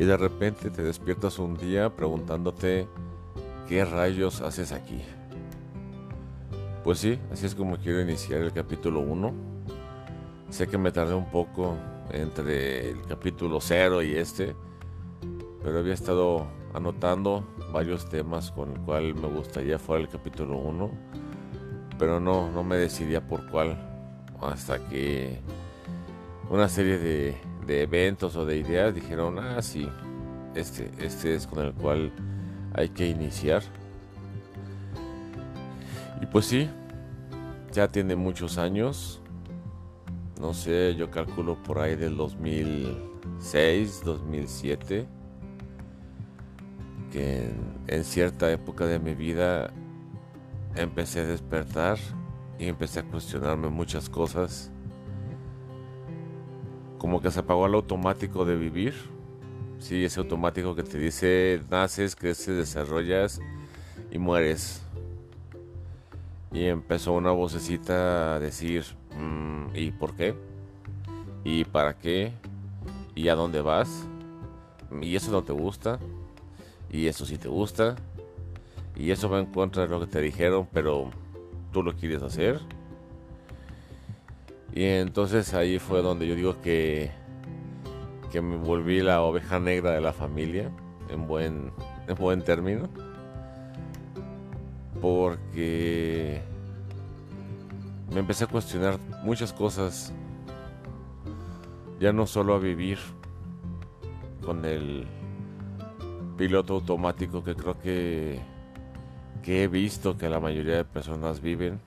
y de repente te despiertas un día preguntándote qué rayos haces aquí. Pues sí, así es como quiero iniciar el capítulo 1. Sé que me tardé un poco entre el capítulo 0 y este, pero había estado anotando varios temas con el cual me gustaría fuera el capítulo 1, pero no, no me decidía por cuál hasta que una serie de, de eventos o de ideas dijeron, ah, sí, este, este es con el cual hay que iniciar. Y pues sí, ya tiene muchos años. No sé, yo calculo por ahí del 2006, 2007. Que en, en cierta época de mi vida empecé a despertar y empecé a cuestionarme muchas cosas. Como que se apagó el automático de vivir. Sí, ese automático que te dice naces, creces, desarrollas y mueres. Y empezó una vocecita a decir, mm, ¿y por qué? ¿Y para qué? ¿Y a dónde vas? ¿Y eso no te gusta? ¿Y eso sí te gusta? ¿Y eso va en contra de lo que te dijeron, pero tú lo quieres hacer? Y entonces ahí fue donde yo digo que, que me volví la oveja negra de la familia, en buen, en buen término porque me empecé a cuestionar muchas cosas. Ya no solo a vivir con el piloto automático que creo que, que he visto que la mayoría de personas viven.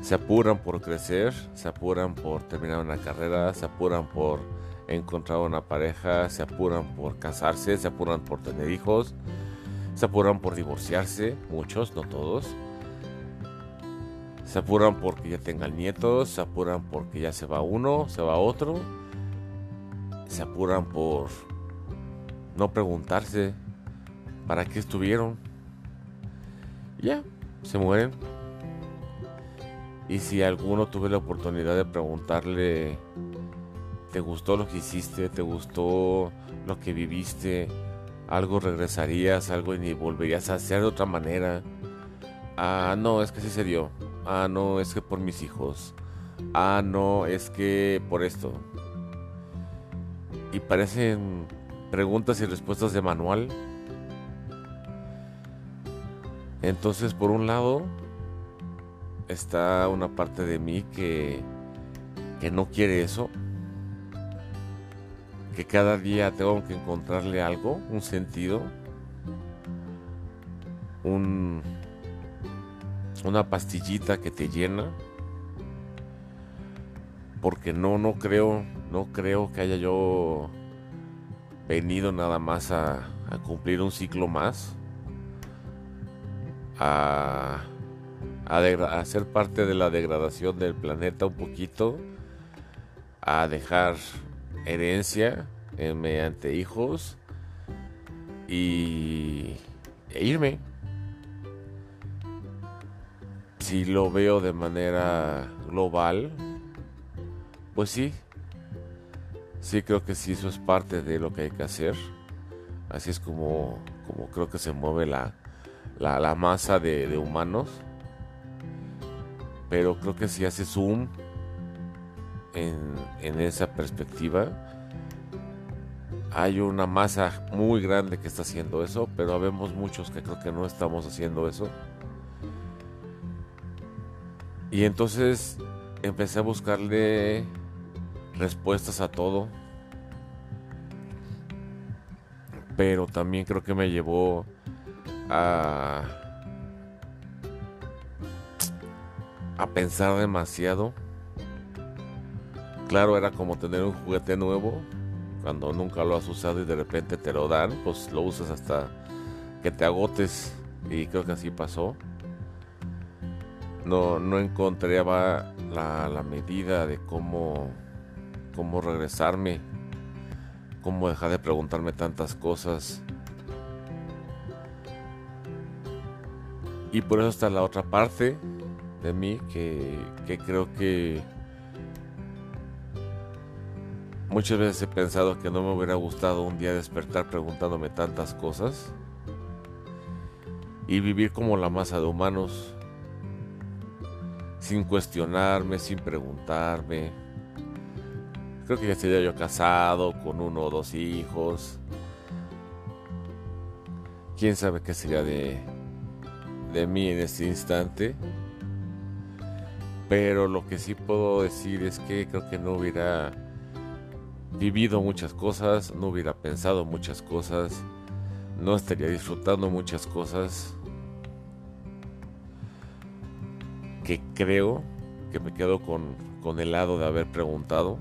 Se apuran por crecer, se apuran por terminar una carrera, se apuran por encontrar una pareja, se apuran por casarse, se apuran por tener hijos, se apuran por divorciarse, muchos, no todos. Se apuran porque ya tengan nietos, se apuran porque ya se va uno, se va otro. Se apuran por no preguntarse para qué estuvieron. Ya, se mueren. Y si alguno tuve la oportunidad de preguntarle, ¿te gustó lo que hiciste? ¿Te gustó lo que viviste? algo regresarías, algo y volverías a hacer de otra manera. Ah, no, es que sí se dio. Ah, no, es que por mis hijos. Ah, no, es que por esto. Y parecen preguntas y respuestas de manual. Entonces, por un lado, está una parte de mí que, que no quiere eso que cada día tengo que encontrarle algo, un sentido, un, una pastillita que te llena. Porque no, no creo, no creo que haya yo venido nada más a, a cumplir un ciclo más. A, a, a, ser parte de la degradación del planeta un poquito. A dejar herencia eh, mediante hijos y e irme. Si lo veo de manera global, pues sí, sí creo que sí eso es parte de lo que hay que hacer. Así es como, como creo que se mueve la, la, masa de humanos. Pero creo que si hace zoom en, esa perspectiva, hay una masa muy grande que está haciendo eso, pero vemos muchos que creo que no estamos haciendo eso. Y entonces empecé a buscarle respuestas a todo. Pero también creo que me llevó a a pensar demasiado Claro, era como tener un juguete nuevo cuando nunca lo has usado y de repente te lo dan, pues lo usas hasta que te agotes y creo que así pasó. No, no encontraba la, la medida de cómo, cómo regresarme, cómo dejar de preguntarme tantas cosas. Y por eso está la otra parte de mí que, que creo que Muchas veces he pensado que no me hubiera gustado un día despertar preguntándome tantas cosas y vivir como la masa de humanos, sin cuestionarme, sin preguntarme. Creo que ya estaría yo casado, con uno o dos hijos. Quién sabe qué sería de, de mí en este instante. Pero lo que sí puedo decir es que creo que no hubiera vivido muchas cosas, no hubiera pensado muchas cosas, no estaría disfrutando muchas cosas que creo que me quedo con, con el lado de haber preguntado.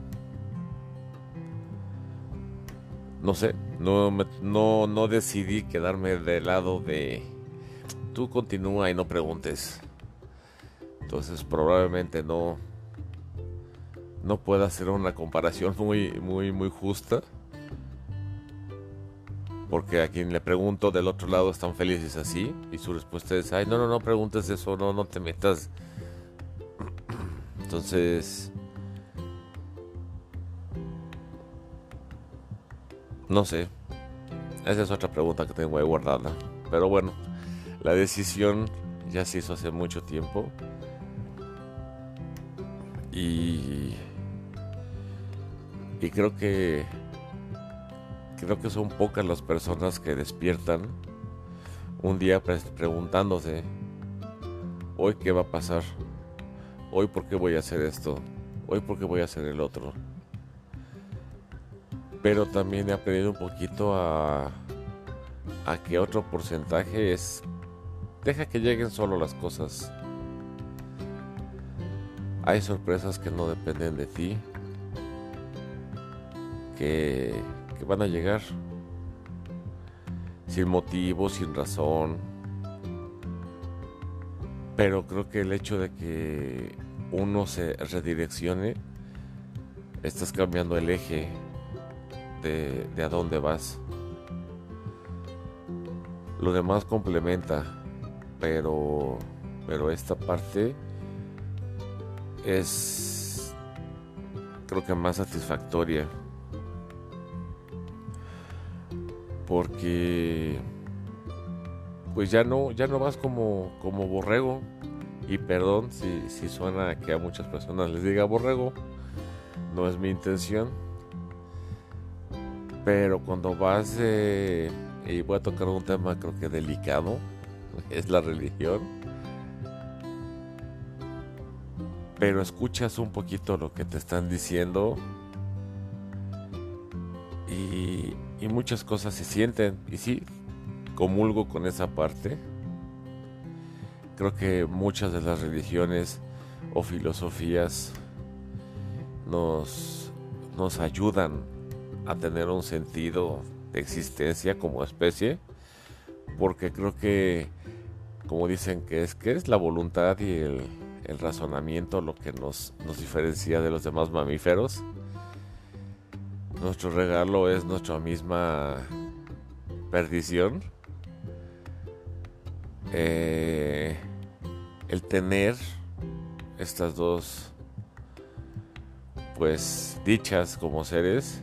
No sé, no, no, no decidí quedarme del lado de tú continúa y no preguntes. Entonces probablemente no no pueda hacer una comparación muy muy muy justa. Porque a quien le pregunto del otro lado están felices así y su respuesta es, "Ay, no, no, no preguntes eso, no no te metas." Entonces no sé. Esa es otra pregunta que tengo ahí guardada. Pero bueno, la decisión ya se hizo hace mucho tiempo. Y, y creo que creo que son pocas las personas que despiertan un día preguntándose hoy qué va a pasar, hoy por qué voy a hacer esto, hoy por qué voy a hacer el otro. Pero también he aprendido un poquito a, a que otro porcentaje es deja que lleguen solo las cosas. Hay sorpresas que no dependen de ti, que, van a llegar sin motivo, sin razón. Pero creo que el hecho de que uno se redireccione, estás cambiando el eje de, de a dónde vas. Lo demás complementa, pero pero esta parte es creo que más satisfactoria. Porque pues ya no ya no vas como como borrego. Y perdón si, si suena que a muchas personas les diga borrego. No es mi intención. Pero cuando vas eh, y voy a tocar un tema creo que delicado es la religión pero escuchas un poquito lo que te están diciendo y, muchas cosas se sienten. Y sí comulgo con esa parte. Creo que muchas de las religiones o filosofías nos, nos ayudan a tener un sentido de existencia como especie porque creo que como dicen que es que es la voluntad y el, el razonamiento lo que nos, nos diferencia de los demás mamíferos. Nuestro regalo es nuestra misma perdición. Eh, el tener estas dos pues dichas como seres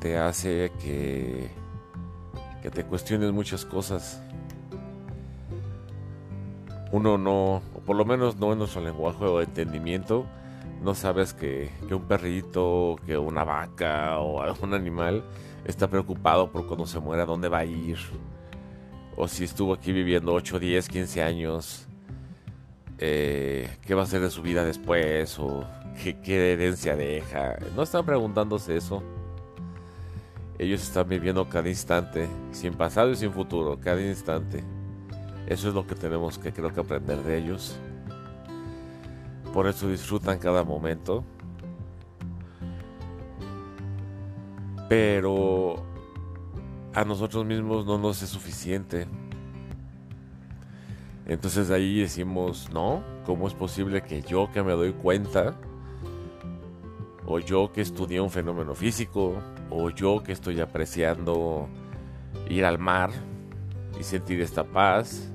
te hace que que te cuestiones muchas cosas uno no, o por lo menos no en nuestro lenguaje o entendimiento, no sabes que, un perrito, que una vaca o algún animal está preocupado por cuando se muera, dónde va a ir, o si estuvo aquí viviendo 8, 10, 15 años, eh, qué va a hacer de su vida después, o qué, qué herencia deja. No están preguntándose eso. Ellos están viviendo cada instante, sin pasado y sin futuro, cada instante. Eso es lo que tenemos que creo que aprender de ellos. Por eso disfrutan cada momento. Pero a nosotros mismos no nos es suficiente. Entonces ahí decimos, no, ¿cómo es posible que yo que me doy cuenta, o yo que estudié un fenómeno físico, o yo que estoy apreciando ir al mar y sentir esta paz,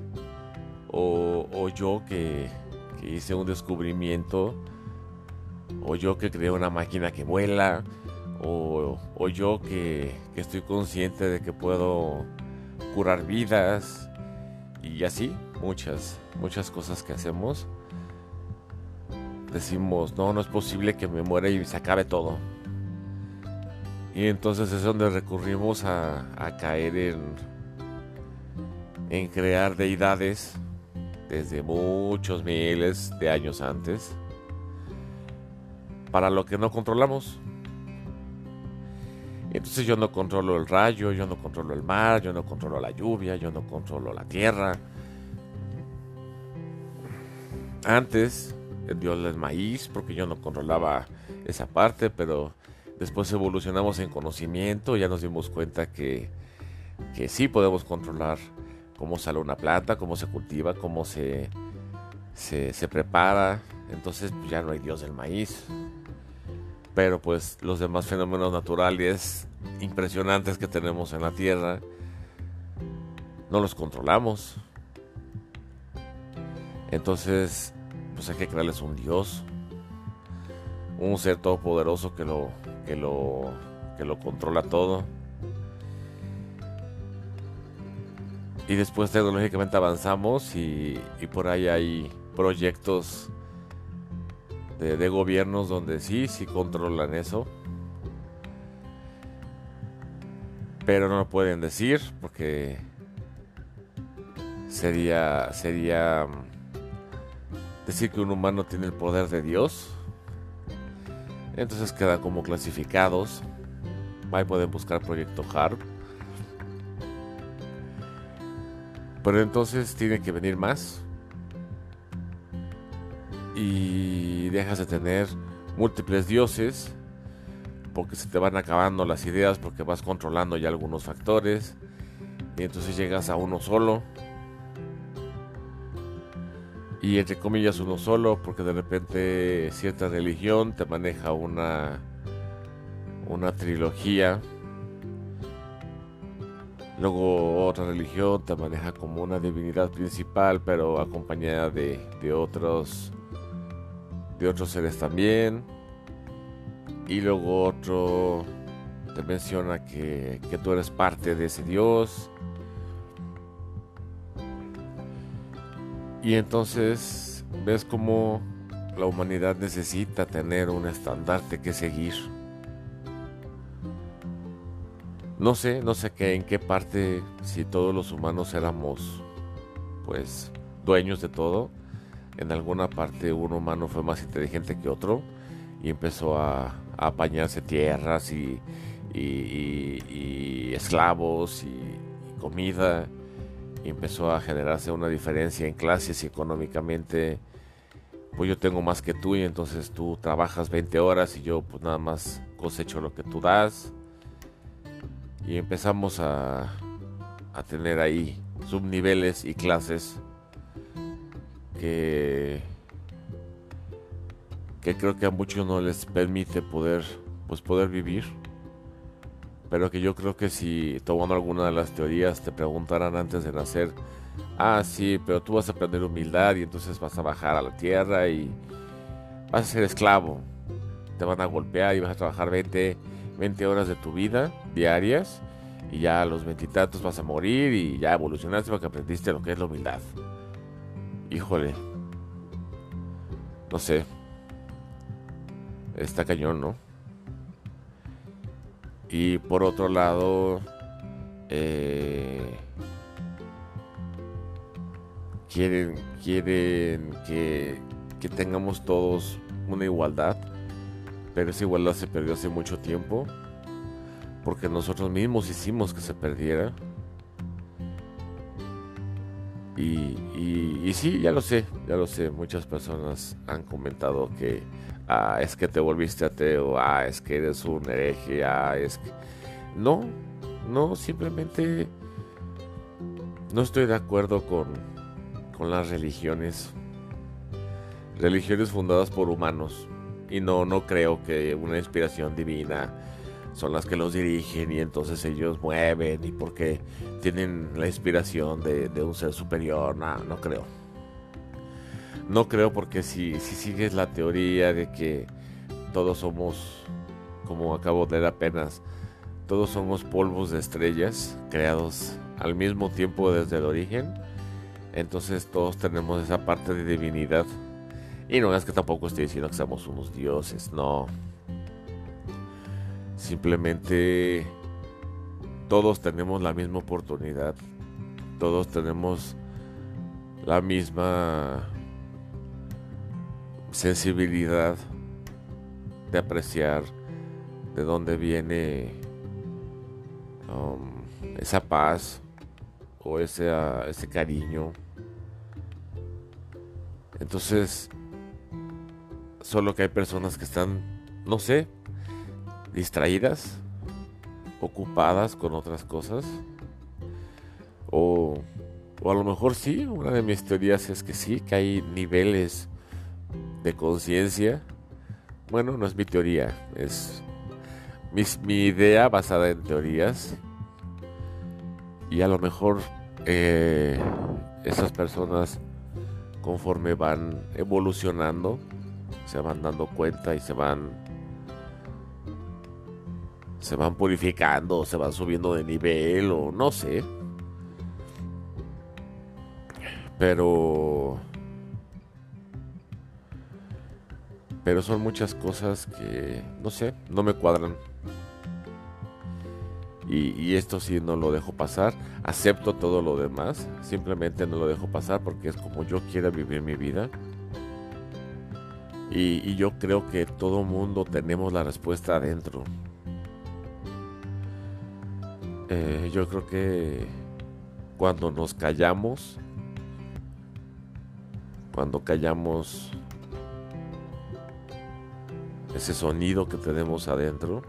o, yo que, hice un descubrimiento o yo que creé una máquina que vuela, o, yo que, que estoy consciente de que puedo curar vidas, y así, muchas, muchas cosas que hacemos. Decimos, no, no es posible que me muera y se acabe todo. Y entonces es donde recurrimos a, a caer en, en crear deidades desde muchos miles de años antes para lo que no controlamos. Entonces yo no controlo el rayo, yo no controlo el mar, yo no controlo la lluvia, yo no controlo la tierra. Antes, el dios del maíz, porque yo no controlaba esa parte, pero después evolucionamos en conocimiento, ya nos dimos cuenta que, que sí podemos controlar cómo sale una planta, cómo se cultiva, cómo se, se, prepara. Entonces pues, ya no hay dios del maíz, pero pues los demás fenómenos naturales impresionantes que tenemos en la Tierra no los controlamos. Entonces, pues hay que crearles un Dios, un ser todopoderoso que lo que lo que lo controla todo. Y después tecnológicamente avanzamos y, por ahí hay proyectos de, gobiernos donde sí, sí controlan eso. Pero no lo pueden decir porque sería, sería mm, decir que un humano tiene el poder de Dios. Entonces quedan como clasificados. Ahí pueden buscar Proyecto HARP. Pero entonces tiene que venir más. Y dejas de tener múltiples dioses porque se te van acabando las ideas porque vas controlando ya algunos factores y entonces llegas a uno solo. Y entre comillas uno solo porque de repente cierta religión te maneja una una trilogía luego otra religión te maneja como una divinidad principal pero acompañada de, de otros de otros seres también. Y luego otro te menciona que, que tú eres parte de ese Dios. Y entonces ves como la humanidad necesita tener un estandarte que seguir. No sé, no sé qué, en qué parte, si todos los humanos éramos, pues, dueños de todo, en alguna parte un humano fue más inteligente que otro y empezó a, apañarse tierras y, esclavos y, comida. Y empezó a generarse una diferencia en clases y económicamente. Pues yo tengo más que tú y entonces tú trabajas 20 horas y yo pues nada más cosecho lo que tú das y empezamos a, a tener ahí subniveles y clases que, creo que a muchos no les permite poder, pues poder vivir. Pero que yo creo que si tomando alguna de las teorías te preguntaran antes de nacer, ah, sí, pero tú vas a aprender humildad y entonces vas a bajar a la tierra y vas a ser esclavo. Te van a golpear y vas a trabajar 20, 20 horas de tu vida diarias y ya a los veintitantos vas a morir y ya evolucionaste porque aprendiste lo que es la humildad. Híjole, no sé, está cañón, ¿no? Y por otro lado, eh, quieren, quieren que, que tengamos todos una igualdad, pero esa igualdad se perdió hace mucho tiempo, porque nosotros mismos hicimos que se perdiera. Y, sí, ya lo sé, ya lo sé. Muchas personas han comentado que ah, es que te volviste ateo, ah, es que eres un hereje, ah, es que... No, no, simplemente no estoy de acuerdo con, con las religiones. Religiones fundadas por humanos. Y no, no creo que una inspiración divina son las que los dirigen y entonces ellos mueven y porque tienen la inspiración de, un ser superior, no, no creo. No creo porque si, si sigues la teoría de que todos somos, como acabo de leer apenas, todos somos polvos de estrellas creados al mismo tiempo desde el origen. Entonces todos tenemos esa parte de divinidad. Y no es que tampoco estoy diciendo que somos unos dioses, no. Simplemente todos tenemos la misma oportunidad. Todos tenemos la misma sensibilidad de apreciar de dónde viene um, esa paz o ese, ese cariño. Entonces, solo que hay personas que están, no sé, distraídas, ocupadas con otras cosas. O, o a lo mejor sí, una de mis teorías es que sí, que hay niveles de conciencia. Bueno, no es mi teoría, es mi, idea basada en teorías. Y a lo mejor eh, esas personas, conforme van evolucionando, se van dando cuenta y se van se van purificando, se van subiendo de nivel o no sé. Pero Pero son muchas cosas que, no sé, no me cuadran. Y, esto sí no lo dejo pasar. Acepto todo lo demás. Simplemente no lo dejo pasar porque es como yo quiera vivir mi vida. Y, yo creo que todo mundo tenemos la respuesta adentro. Eh, yo creo que cuando nos callamos, cuando callamos ese sonido que tenemos adentro,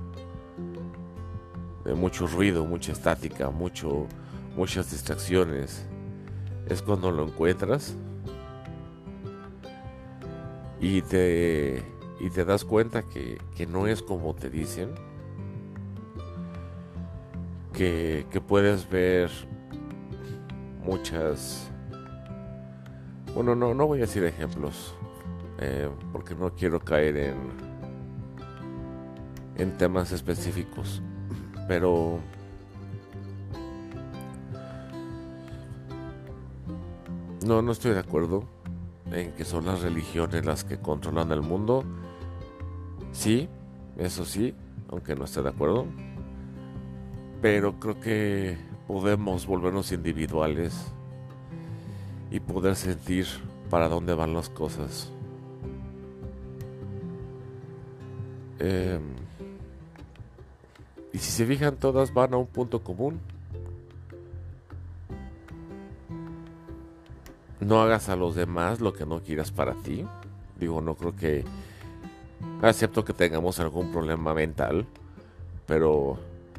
de mucho ruido, mucha estática, mucho, muchas distracciones, es cuando lo encuentras y te, y te das cuenta que, que no es como te dicen, que, que puedes ver muchas... Bueno, no, no voy a decir ejemplos, eh, porque no quiero caer en en temas específicos. Pero no, no estoy de acuerdo en que son las religiones las que controlan el mundo. Sí, eso sí, aunque no esté de acuerdo. Pero creo que podemos volvernos individuales y poder sentir para dónde van las cosas. Eh, y si se fijan, todas van a un punto común. No hagas a los demás lo que no quieras para ti. Digo, no creo que... Acepto que tengamos algún problema mental, pero,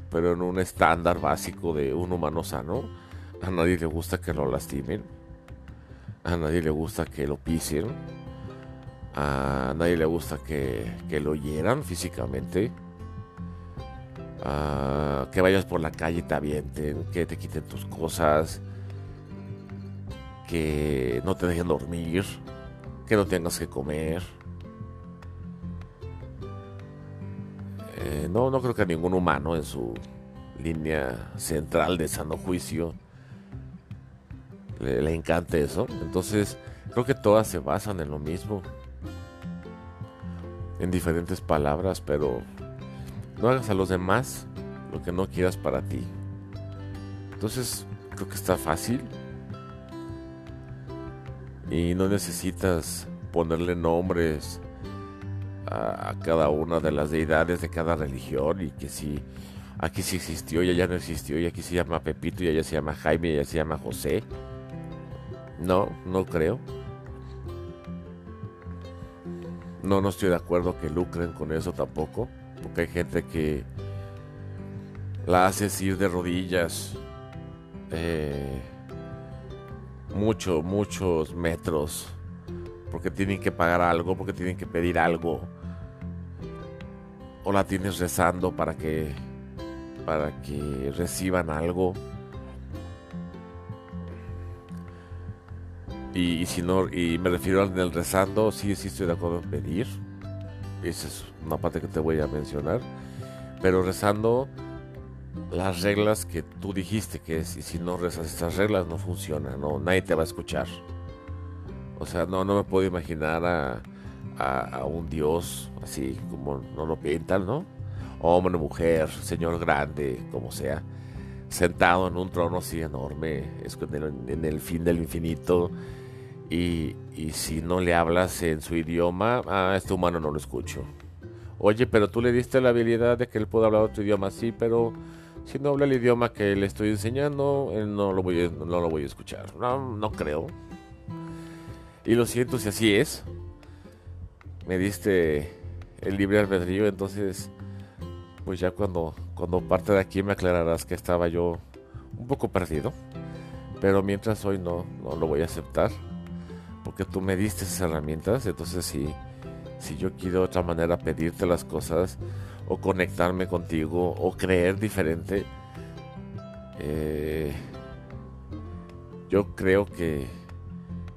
pero en un estándar básico de un humano sano, a nadie le gusta que lo lastimen, a nadie le gusta que lo pisen, a nadie le gusta que, que lo hieran físicamente Ah, que vayas por la calle y te avienten, que te quiten tus cosas, que no te dejen dormir, que no tengas que comer. Eh, no, no creo que a ningún humano en su línea central de sano juicio le, le encante eso. Entonces, creo que todas se basan en lo mismo. En diferentes palabras, pero no hagas a los demás lo que no quieras para ti. Entonces, creo que está fácil. Y no necesitas ponerle nombres a, cada una de las deidades de cada religión y que si aquí sí existió y allá no existió y aquí se llama Pepito y allá se llama Jaime y allá se llama José. No, no creo. No, no estoy de acuerdo que lucren con eso tampoco porque hay gente que la hace ir de rodillas eh, muchos, muchos metros, porque tienen que pagar algo, porque tienen que pedir algo, o la tienes rezando para que para que reciban algo. Y, si no, y me refiero al rezando, sí, sí estoy de acuerdo en pedir. Esa es una parte que te voy a mencionar, pero rezando las reglas que tú dijiste que es, y si no rezas estas reglas no funciona, no, nadie te va a escuchar. O sea, no, no me puedo imaginar a, a, un dios así como no lo pintan, ¿no? Hombre, mujer, señor grande, como sea, sentado en un trono así enorme, en el, fin del infinito. Y, y, si no le hablas en su idioma, a este humano no lo escucho. Oye, pero tú le diste la habilidad de que él pueda hablar otro idioma, sí, pero si no habla el idioma que le estoy enseñando, no lo voy a, no lo voy a escuchar. No, no creo. Y lo siento si así es. Me diste el libre albedrío, entonces pues ya cuando, cuando parte de aquí me aclararás que estaba yo un poco perdido. Pero mientras hoy no, no lo voy a aceptar. Porque tú me diste esas herramientas. Entonces si, si yo quiero de otra manera pedirte las cosas o conectarme contigo o creer diferente, eh, yo creo que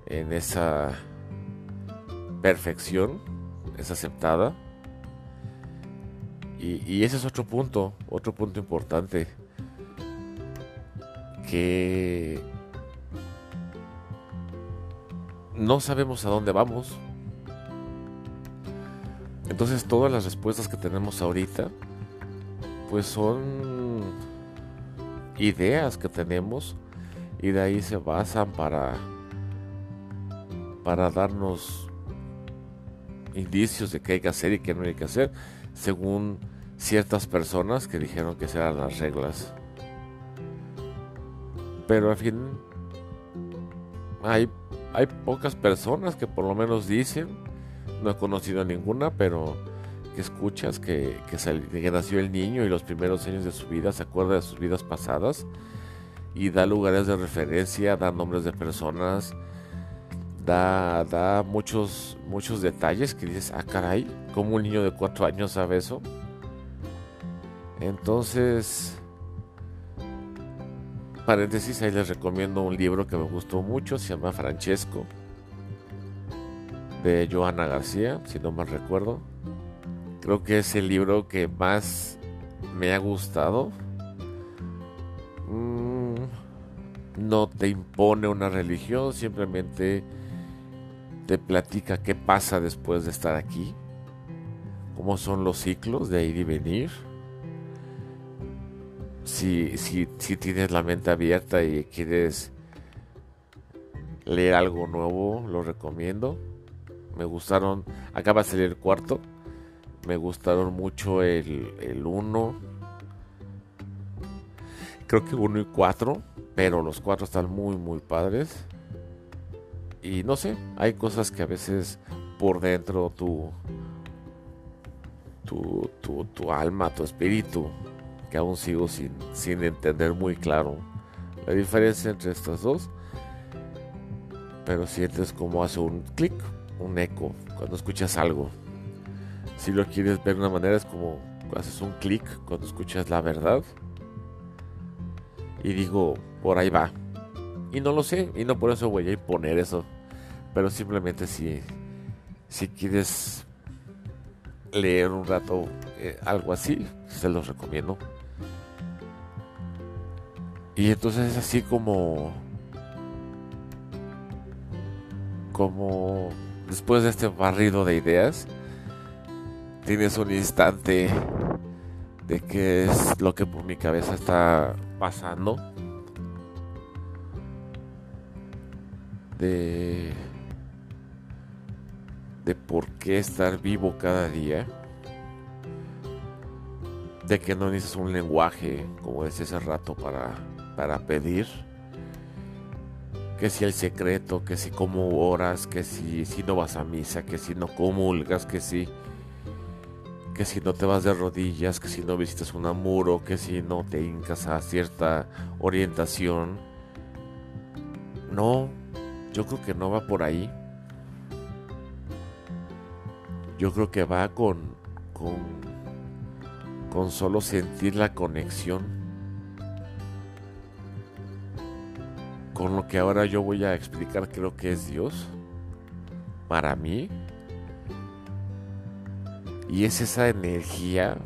en esa perfección es aceptada. Y, y, ese es otro punto, otro punto importante. Que no sabemos a dónde vamos. Entonces todas las respuestas que tenemos ahorita, pues son ideas que tenemos y de ahí se basan para, para darnos indicios de qué hay que hacer y qué no hay que hacer, según ciertas personas que dijeron que eran las reglas. Pero al fin hay, hay pocas personas que por lo menos dicen no he conocido ninguna, pero que escuchas que, que, nació el niño y los primeros años de su vida se acuerda de sus vidas pasadas y da lugares de referencia, da nombres de personas, da, da muchos, muchos detalles que dices, ah caray, ¿cómo un niño de cuatro años sabe eso? Entonces, paréntesis, ahí les recomiendo un libro que me gustó mucho, se llama Francesco de Joana García, si no mal recuerdo. Creo que es el libro que más me ha gustado. Mm, no te impone una religión, simplemente te platica qué pasa después de estar aquí, cómo son los ciclos de ir y venir. Si, si, si tienes la mente abierta y quieres leer algo nuevo, lo recomiendo. Me gustaron, acaba de salir el cuarto. Me gustaron mucho el 1. Creo que 1 y 4. Pero los cuatro están muy, muy padres. Y no sé, hay cosas que a veces por dentro tu, tu, tu, tu alma, tu espíritu, que aún sigo sin, sin entender muy claro la diferencia entre estas dos. Pero sientes como hace un clic un eco cuando escuchas algo. Si lo quieres ver de una manera es como haces un clic cuando escuchas la verdad. Y digo, por ahí va. Y no lo sé, y no por eso voy a imponer eso. Pero simplemente si, si quieres leer un rato eh, algo así, se los recomiendo. Y entonces es así como como después de este barrido de ideas, tienes un instante de qué es lo que por mi cabeza está pasando. De, de por qué estar vivo cada día. De que no necesitas un lenguaje, como decía hace rato, para, para pedir que si el secreto, que si como oras, que si, si no vas a misa, que si no comulgas, que si que si no te vas de rodillas, que si no visitas un muro, que si no te hincas a cierta orientación. No, yo creo que no va por ahí. Yo creo que va con con con solo sentir la conexión con lo que ahora yo voy a explicar creo que es Dios, para mí, Y es esa energía,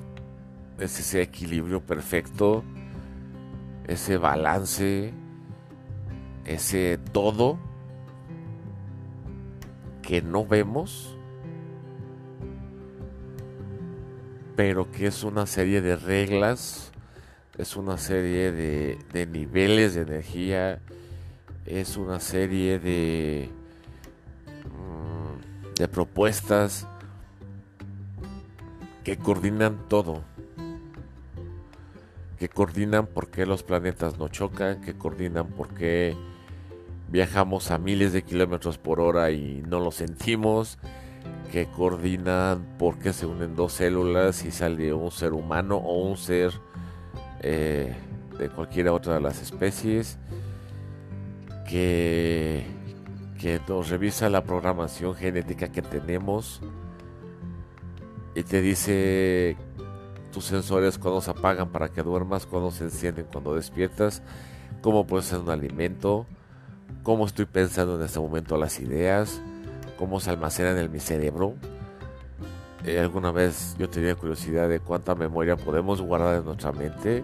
es ese equilibrio perfecto, ese balance, ese todo que no vemos, pero que es una serie de reglas, es una serie de, niveles de energía, es una serie de, mm, de propuestas que coordinan todo, que coordinan por qué los planetas no chocan, que coordinan por qué viajamos a miles de kilómetros por hora y no lo sentimos, que coordinan por qué se unen dos células y sale un ser humano o un ser eh, de cualquiera otra de las especies, que, nos revisa la programación genética que tenemos y te dice tus sensores cuando se apagan para que duermas, cuando se encienden cuando despiertas, cómo ser un alimento, cómo estoy pensando en este momento las ideas, cómo se almacenan en mi cerebro. Eh, alguna vez yo tenía curiosidad de cuánta memoria podemos guardar en nuestra mente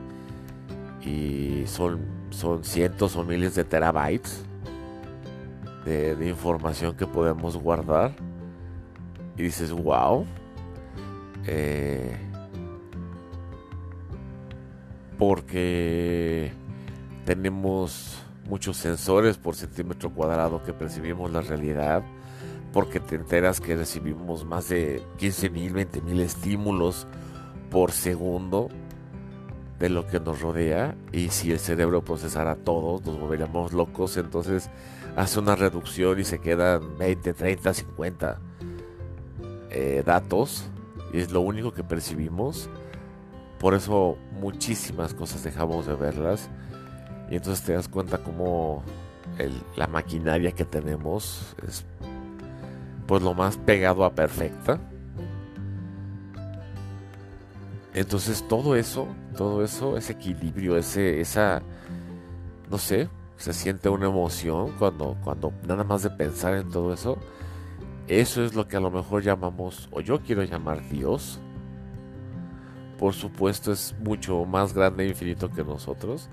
y son, son cientos o miles de terabytes de, información que podemos guardar. Y dices wow eh, porque tenemos muchos sensores por centímetro cuadrado que percibimos la realidad, porque te enteras que recibimos más de 15 mil, 20 mil estímulos por segundo de lo que nos rodea y si el cerebro procesara todos nos volveríamos locos entonces hace una reducción y se quedan 20, 30, 50 datos y es lo único que percibimos. Por eso muchísimas cosas dejamos de verlas. Y entonces te das cuenta como la maquinaria que tenemos es pues lo más pegado a perfecta. Entonces todo eso, todo eso, ese equilibrio, ese, esa, no sé, se siente una emoción cuando, cuando nada más de pensar en todo eso eso es lo que a lo mejor llamamos, o yo quiero llamar Dios. Por supuesto es mucho más grande e infinito que nosotros.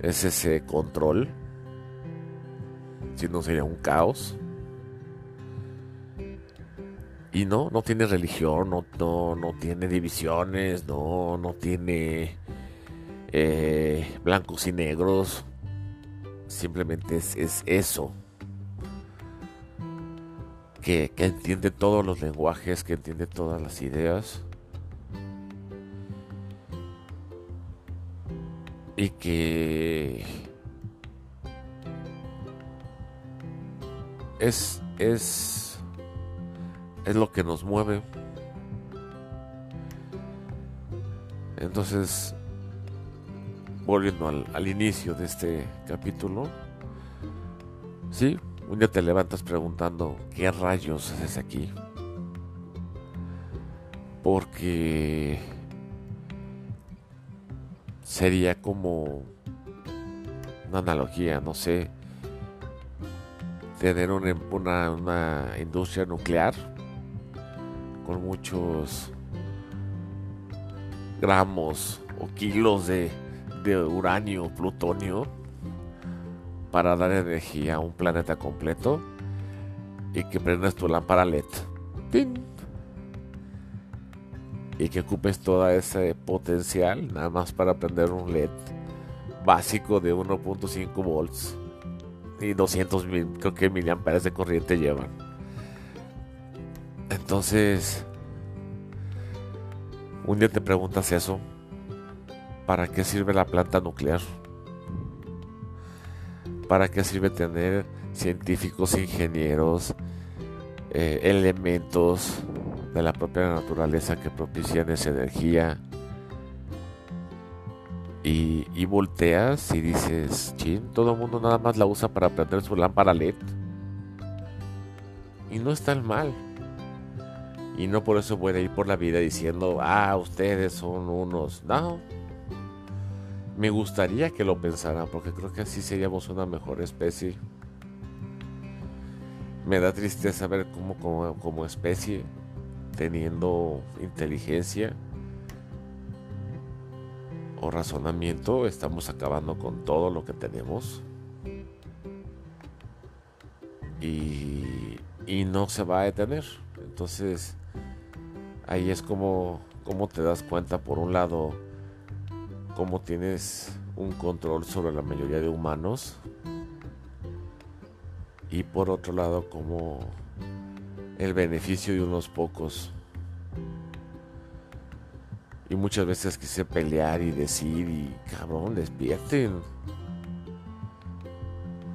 Es ese control. Si no sería un caos. Y no, no tiene religión, no, no, no tiene divisiones, no, no tiene eh, blancos y negros. Simplemente es, es eso que, entiende todos los lenguajes, que entiende todas las ideas. Y que es, es, es lo que nos mueve. Entonces, volviendo al, al inicio de este capítulo, sí, un día te levantas preguntando, ¿qué rayos haces aquí? Porque sería como una analogía, no sé, tener una, una, industria nuclear con muchos gramos o kilos de, uranio, plutonio para dar energía a un planeta completo y que prendas tu lámpara LED. Y que ocupes todo ese potencial nada más para prender un LED básico de 1.5 volts y 200 mil, creo que miliamperes de corriente llevan. Entonces, un día te preguntas eso, ¿para qué sirve la planta nuclear? ¿Para qué sirve tener científicos, ingenieros, eh, elementos de la propia naturaleza que propician esa energía? Y, volteas y dices, chin, todo el mundo nada más la usa para prender su lámpara LED. Y no está mal. Y no por eso voy a ir por la vida diciendo, ah, ustedes son unos. No, me gustaría que lo pensaran porque creo que así seríamos una mejor especie. Me da tristeza ver cómo como, especie teniendo inteligencia o razonamiento, estamos acabando con todo lo que tenemos. Y, y no se va a detener. Entonces, ahí es como, como te das cuenta, por un lado, cómo tienes un control sobre la mayoría de humanos y por otro lado como el beneficio de unos pocos. Y muchas veces quise pelear y decir y cabrón despierten.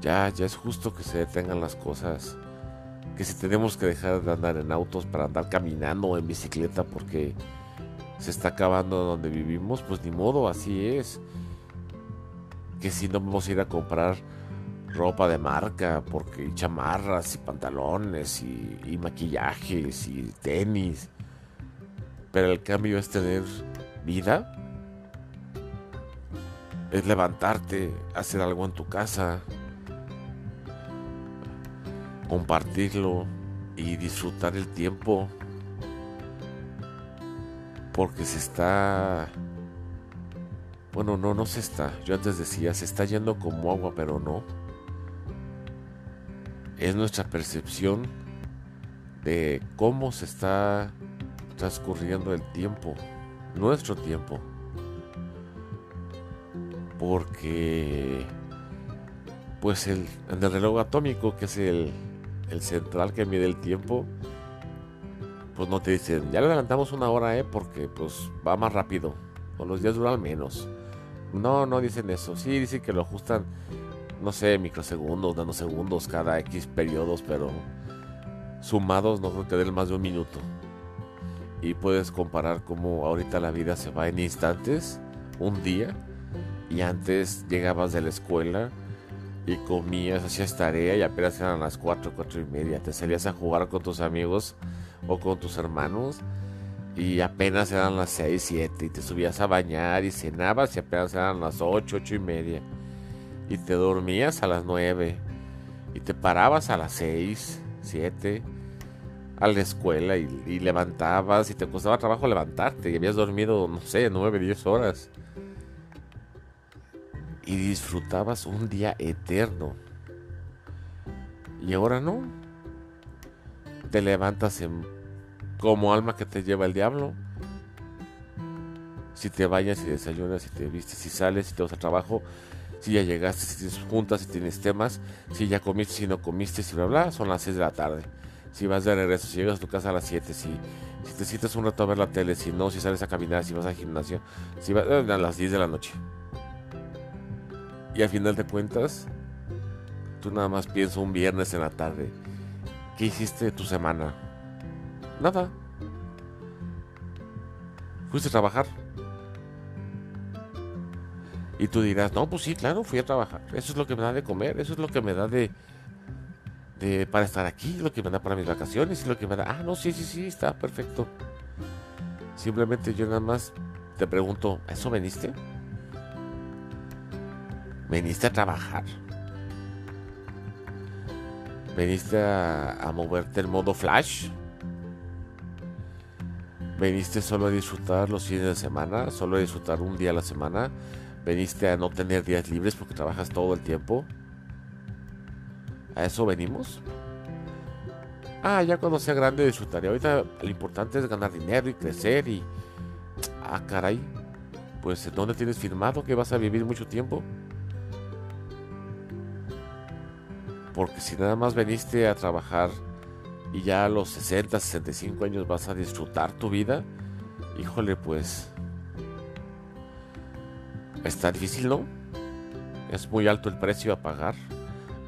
Ya ya es justo que se detengan las cosas que si tenemos que dejar de andar en autos para andar caminando o en bicicleta porque se está acabando donde vivimos, pues ni modo, así es. Que si no vamos a ir a comprar ropa de marca, porque y chamarras y pantalones y, y maquillajes y tenis. Pero el cambio es tener vida. Es levantarte, hacer algo en tu casa, compartirlo y disfrutar el tiempo porque se está... Bueno, no, no se está. Yo antes decía, se está yendo como agua, pero no. Es nuestra percepción de cómo se está transcurriendo el tiempo, nuestro tiempo. Porque, pues el, el reloj atómico, que es el, el central que mide el tiempo, pues no te dicen, ya le adelantamos una hora, ¿eh? Porque pues va más rápido. O los días duran menos. No, no dicen eso. Sí, dicen que lo ajustan, no sé, microsegundos, nanosegundos cada X periodos, pero sumados no creo que den más de un minuto. Y puedes comparar cómo ahorita la vida se va en instantes, un día, y antes llegabas de la escuela y comías, hacías tarea y apenas eran las 4, 4 y media. Te salías a jugar con tus amigos o con tus hermanos y apenas eran las 6, 7 y te subías a bañar y cenabas y apenas eran las 8, 8 y media y te dormías a las 9 y te parabas a las 6, 7 a la escuela y, levantabas y te costaba trabajo levantarte y habías dormido, no sé, 9, 10 horas y disfrutabas un día eterno. Y ahora no. Te levantas en como alma que te lleva el diablo. Si te bañas y desayunas, si te vistes, si sales, si te vas al trabajo, si ya llegaste, si tienes juntas, si tienes temas, si ya comiste, si no comiste, si bla bla, son las 6 de la tarde. Si vas de regreso, si llegas a tu casa a las 7, si, si te sientes un rato a ver la tele, si no, si sales a caminar, si vas al gimnasio, si vas eh, a las 10 de la noche. Y al final de cuentas, tú nada más piensas un viernes en la tarde. ¿Qué hiciste tu semana? Nada. Fuiste a trabajar. Y tú dirás, no, pues sí, claro, fui a trabajar. Eso es lo que me da de comer, eso es lo que me da de, de para estar aquí, lo que me da para mis vacaciones, lo que me da, ah, no, sí, sí, sí, está perfecto. Simplemente yo nada más te pregunto, ¿a eso veniste? ¿Veniste a trabajar? ¿Veniste a, moverte en modo flash? veniste solo a disfrutar los fines de semana, solo a disfrutar un día a la semana, veniste a no tener días libres porque trabajas todo el tiempo. ¿A eso venimos? Ah, ya cuando sea grande disfrutaré. Ahorita lo importante es ganar dinero y crecer y... Ah, caray. Pues ¿dónde tienes firmado que vas a vivir mucho tiempo? Porque si nada más veniste a trabajar y ya a los 60, 65 años vas a disfrutar tu vida, híjole, pues está difícil, ¿no? Es muy alto el precio a pagar.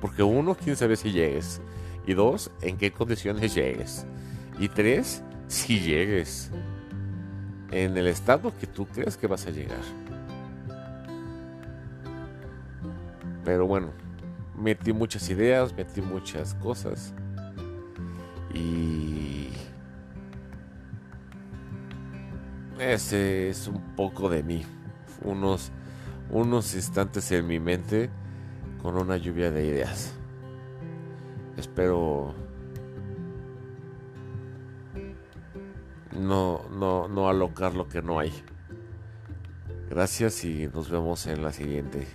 Porque uno, quién sabe si llegues. Y dos, en qué condiciones llegues. Y tres, si llegues. En el estado que tú crees que vas a llegar. Pero bueno, metí muchas ideas, metí muchas cosas. Y ese es un poco de mí. Unos, unos instantes en mi mente con una lluvia de ideas. Espero no, no, no alocar lo que no hay. Gracias y nos vemos en la siguiente.